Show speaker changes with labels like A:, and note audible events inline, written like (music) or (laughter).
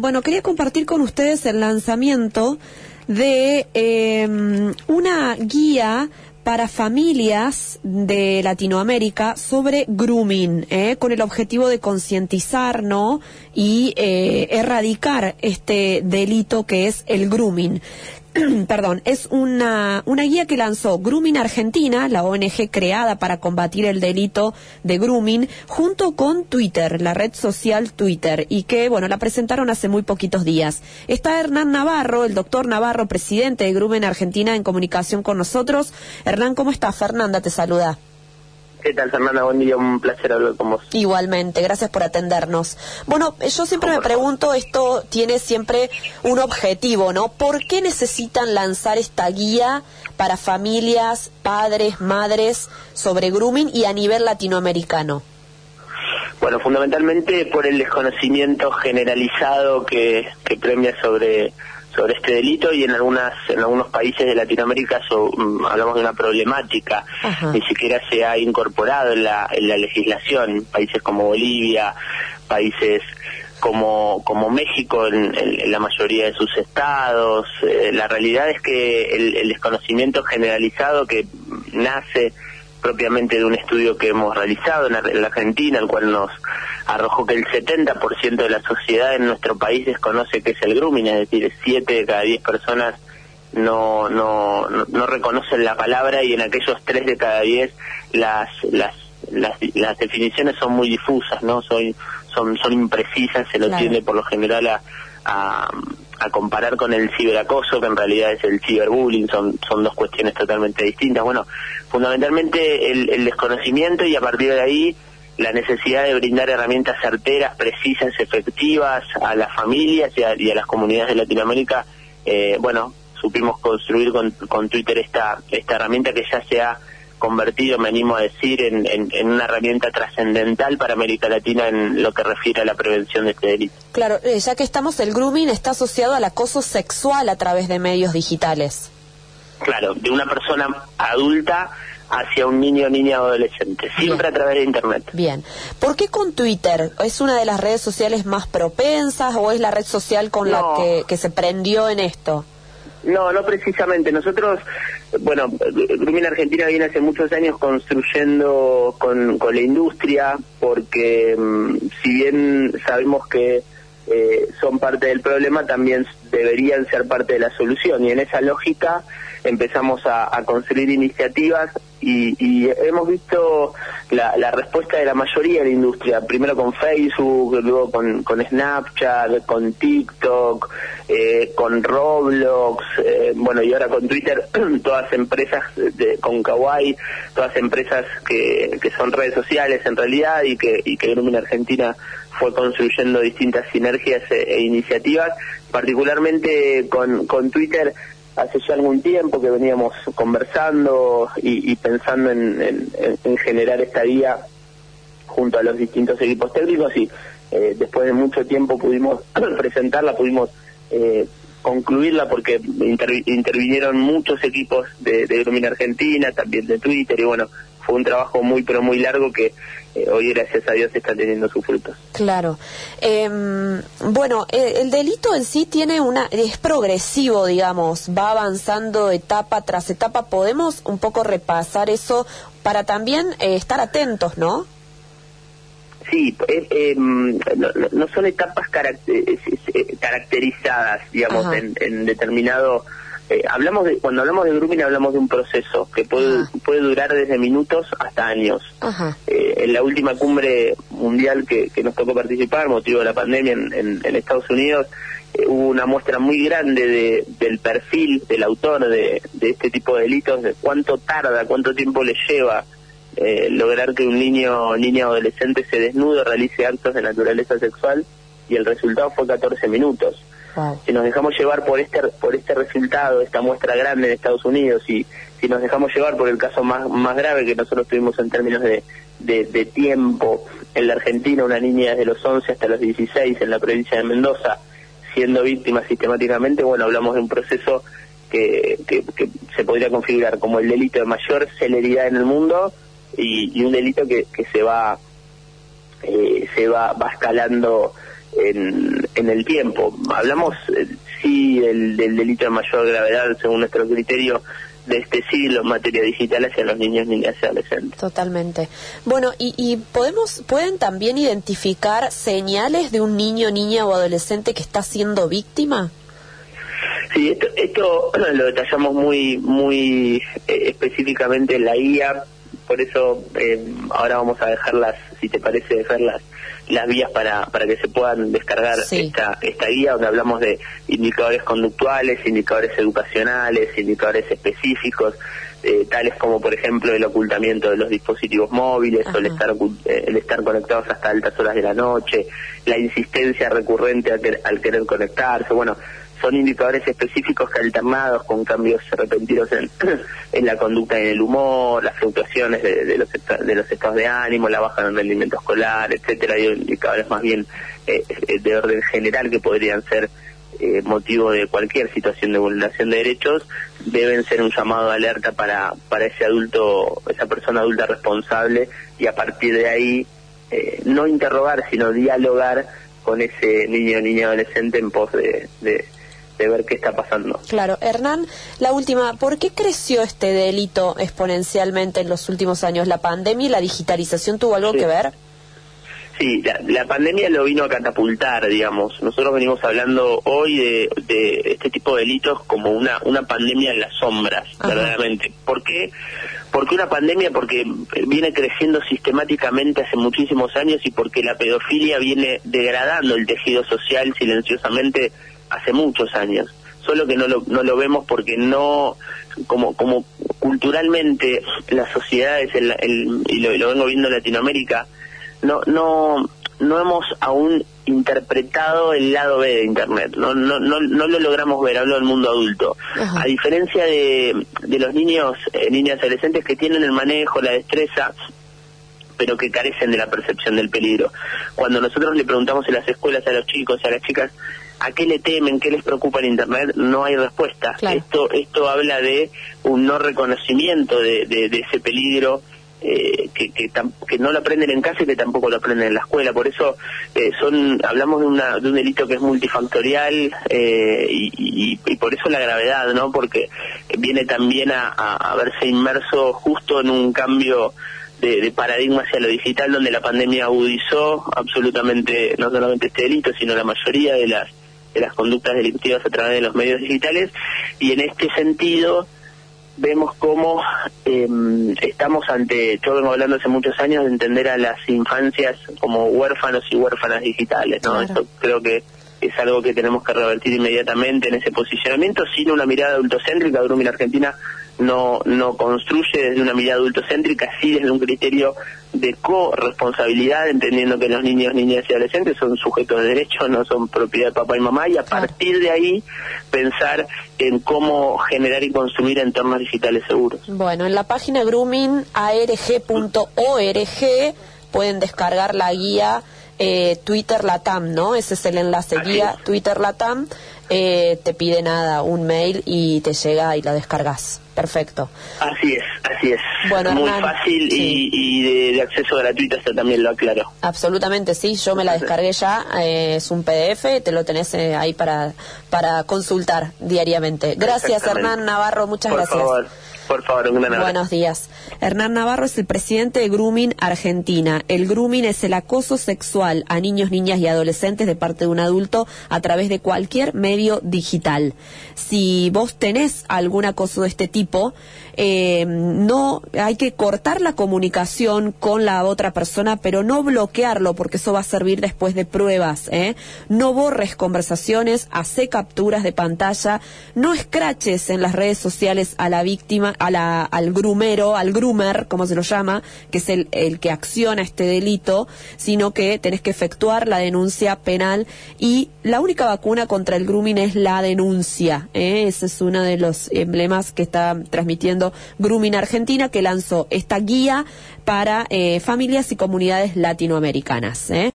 A: bueno, quería compartir con ustedes el lanzamiento de em, una guía para familias de Latinoamérica sobre grooming, ¿eh? con el objetivo de concientizar ¿no? y eh, erradicar este delito que es el grooming. (clears throat) perdón, es una, una guía que lanzó Grooming Argentina, la ONG creada para combatir el delito de grooming, junto con Twitter, la red social Twitter, y que, bueno, la presentaron hace muy poquitos días. Está Hernán Navarro, el doctor Navarro, presidente de Grooming Argentina, en comunicación con nosotros. ¿Cómo estás? Fernanda te saluda.
B: ¿Qué tal, Fernanda? Buen día, un placer hablar con vos.
A: Igualmente, gracias por atendernos. Bueno, yo siempre me pregunto, esto tiene siempre un objetivo, ¿no? ¿Por qué necesitan lanzar esta guía para familias, padres, madres sobre grooming y a nivel latinoamericano?
B: Bueno, fundamentalmente por el desconocimiento generalizado que, que premia sobre sobre este delito y en algunas en algunos países de Latinoamérica mm, hablamos de una problemática ni siquiera se ha incorporado en la, en la legislación. Países como Bolivia países como como México en, la mayoría de sus estados. Eh, la realidad es que el desconocimiento generalizado que nace propiamente de un estudio que hemos realizado en, la Argentina, el cual nos arrojó que el 70% de la sociedad en nuestro país desconoce qué es el grooming, es decir, 7 de cada 10 personas no, no, no, reconocen la palabra y en aquellos 3 de cada 10 las, las, las, definiciones son muy difusas, ¿no? Son, son, son imprecisas, se lo tiende por lo general a, a a comparar con el ciberacoso, que en realidad es el ciberbullying, son, son dos cuestiones totalmente distintas. Bueno, fundamentalmente el, desconocimiento y a partir de ahí la necesidad de brindar herramientas certeras, precisas, efectivas a las familias y a, las comunidades de Latinoamérica. Eh, bueno, supimos construir con, con Twitter esta, esta herramienta que ya se ha convertido, me animo a decir, en, en, una herramienta trascendental para América Latina en lo que refiere a la prevención de este delito.
A: Claro, eh, ya que estamos, el grooming está asociado al acoso sexual a través de medios digitales.
B: Claro, de una persona adulta hacia un niño, niña o adolescente, siempre a través de Internet.
A: Bien. ¿Por qué con Twitter? ¿Es una de las redes sociales más propensas o es la red social con la que, que se prendió en esto?
B: No, no precisamente. Nosotros, bueno, Grooming Argentina viene hace muchos años construyendo con, con la industria, porque mm, si bien sabemos que eh, son parte del problema, también deberían ser parte de la solución. Y en esa lógica empezamos a, construir iniciativas y, hemos visto la, respuesta de la mayoría de la industria, primero con Facebook, luego con, Snapchat, con TikTok, eh, con Roblox, eh, bueno, y ahora con Twitter, (clears throat) todas empresas de, con Kawaii, todas empresas que, que son redes sociales en realidad y que, y que en Argentina fue construyendo distintas sinergias e, e iniciativas, particularmente con, con Twitter hace ya algún tiempo que veníamos conversando y, pensando en, generar esta guía junto a los distintos equipos técnicos y eh, después de mucho tiempo pudimos (clears throat) presentarla, pudimos eh, concluirla porque intervinieron muchos equipos de, de Argentina, también de Twitter y bueno, fue un trabajo muy pero muy largo que eh, hoy gracias a Dios está teniendo sus frutos.
A: Claro. Em, bueno, eh, el, delito en sí tiene una es progresivo, digamos, va avanzando etapa tras etapa. Podemos un poco repasar eso para también eh, estar atentos, ¿no?
B: Sí, em, no, son etapas caracterizadas, digamos, en, en determinado eh, hablamos de, cuando hablamos de grooming hablamos de un proceso que puede, puede durar desde minutos hasta años. Eh, en la última cumbre mundial que, nos tocó participar, motivo de la pandemia en, Estados Unidos, eh, hubo una muestra muy grande de, del perfil del autor de, de este tipo de delitos, de cuánto tarda, cuánto tiempo le lleva lograr que un niño o niña adolescente se desnude, realice actos de naturaleza sexual y el resultado fue 14 minutos. Si nos dejamos llevar por este por este resultado, esta muestra grande en Estados Unidos, y si nos dejamos llevar por el caso más, más grave que nosotros tuvimos en términos de, de, tiempo en la Argentina, una niña desde los 11 hasta los 16 en la provincia de Mendoza, siendo víctima sistemáticamente, bueno, hablamos de un proceso que, que, se podría configurar como el delito de mayor celeridad en el mundo y, un delito que, que se va eh, se va, va escalando en, en el tiempo. Hablamos, eh, sí, el, del delito de mayor gravedad, según nuestro criterio, de este siglo en materia digital hacia los niños, niñas y adolescentes.
A: Totalmente. Bueno, y, y podemos, pueden también identificar señales de un niño, niña o adolescente que está siendo víctima.
B: Sí, esto, esto (clears throat) lo detallamos muy, muy eh, específicamente en la guía, por eso eh, ahora vamos a dejarlas, si te parece, dejarlas las vías para, para que se puedan descargar esta, esta guía donde hablamos de indicadores conductuales, indicadores educacionales, indicadores específicos, eh, tales como por ejemplo el ocultamiento de los dispositivos móviles o el estar, eh, el estar conectados hasta altas horas de la noche, la insistencia recurrente al querer conectarse, bueno, son indicadores específicos que alternados con cambios repentinos en, (clears throat) en la conducta y en el humor, las fluctuaciones de, los, de los estados de ánimo, la baja en rendimiento escolar, etcétera, y indicadores más bien eh, de orden general que podrían ser eh, motivo de cualquier situación de vulneración de derechos, deben ser un llamado de alerta para, para ese adulto, esa persona adulta responsable y a partir de ahí eh, no interrogar, sino dialogar con ese niño o niña adolescente en pos de ver qué está pasando.
A: Claro, Hernán, la última, ¿por qué creció este delito exponencialmente en los últimos años? ¿La pandemia y la digitalización tuvo algo que ver?
B: Sí, la, pandemia lo vino a catapultar, digamos. Nosotros venimos hablando hoy de, este tipo de delitos como una, una pandemia en las sombras, verdaderamente. ¿Por qué? Porque una pandemia, porque viene creciendo sistemáticamente hace muchísimos años y porque la pedofilia viene degradando el tejido social silenciosamente hace muchos años, solo que no lo, no lo vemos porque no, como, como culturalmente las sociedades, el, y lo, vengo viendo en Latinoamérica, no, no, no hemos aún interpretado el lado B de Internet, no, no, no, no lo logramos ver, hablo del mundo adulto. A diferencia de, de los niños, eh, niñas adolescentes que tienen el manejo, la destreza, pero que carecen de la percepción del peligro. Cuando nosotros le preguntamos en las escuelas a los chicos y a las chicas a qué le temen, qué les preocupa en Internet, no hay respuesta. Esto, esto habla de un no reconocimiento de, ese peligro eh, que, que, no lo aprenden en casa y que tampoco lo aprenden en la escuela. Por eso eh, son hablamos de, una, de un delito que es multifactorial eh, y, por eso la gravedad, ¿no? Porque viene también a, a, verse inmerso justo en un cambio de, de, paradigma hacia lo digital, donde la pandemia agudizó absolutamente no solamente este delito, sino la mayoría de las de las conductas delictivas a través de los medios digitales y en este sentido vemos cómo em, estamos ante, yo vengo hablando hace muchos años de entender a las infancias como huérfanos y huérfanas digitales, ¿no? Eso creo que es algo que tenemos que revertir inmediatamente en ese posicionamiento sin una mirada adultocéntrica. Grooming Argentina no, no construye desde una mirada adultocéntrica, sí desde un criterio de corresponsabilidad, entendiendo que los niños, niñas y adolescentes son sujetos de derecho, no son propiedad de papá y mamá, y a partir de ahí pensar en cómo generar y consumir entornos digitales seguros.
A: Bueno, en la página groomingarg.org pueden descargar la guía eh, Twitter Latam, ¿no? Ese es el enlace, guía Twitter Latam. Eh, te pide nada, un mail y te llega y la descargas. Perfecto.
B: Así es, así es. Bueno, Muy fácil y, de, acceso gratuito, esto también lo aclaro.
A: Absolutamente, sí, yo me la descargué ya, eh, es un PDF, te lo tenés ahí para, para consultar diariamente. Gracias, Hernán Navarro, muchas
B: Por
A: gracias.
B: Favor. Por favor,
A: Buenos días. Hernán Navarro es el presidente de Grooming Argentina. El grooming es el acoso sexual a niños, niñas y adolescentes de parte de un adulto a través de cualquier medio digital. Si vos tenés algún acoso de este tipo, eh, no hay que cortar la comunicación con la otra persona, pero no bloquearlo porque eso va a servir después de pruebas. ¿eh? No borres conversaciones, hace capturas de pantalla, no escraches en las redes sociales a la víctima, a la, al grumero, al groomer, como se lo llama, que es el, el que acciona este delito, sino que tenés que efectuar la denuncia penal y la única vacuna contra el grooming es la denuncia. ¿eh? Ese es uno de los emblemas que está transmitiendo Grooming Argentina, que lanzó esta guía para eh, familias y comunidades latinoamericanas. ¿eh?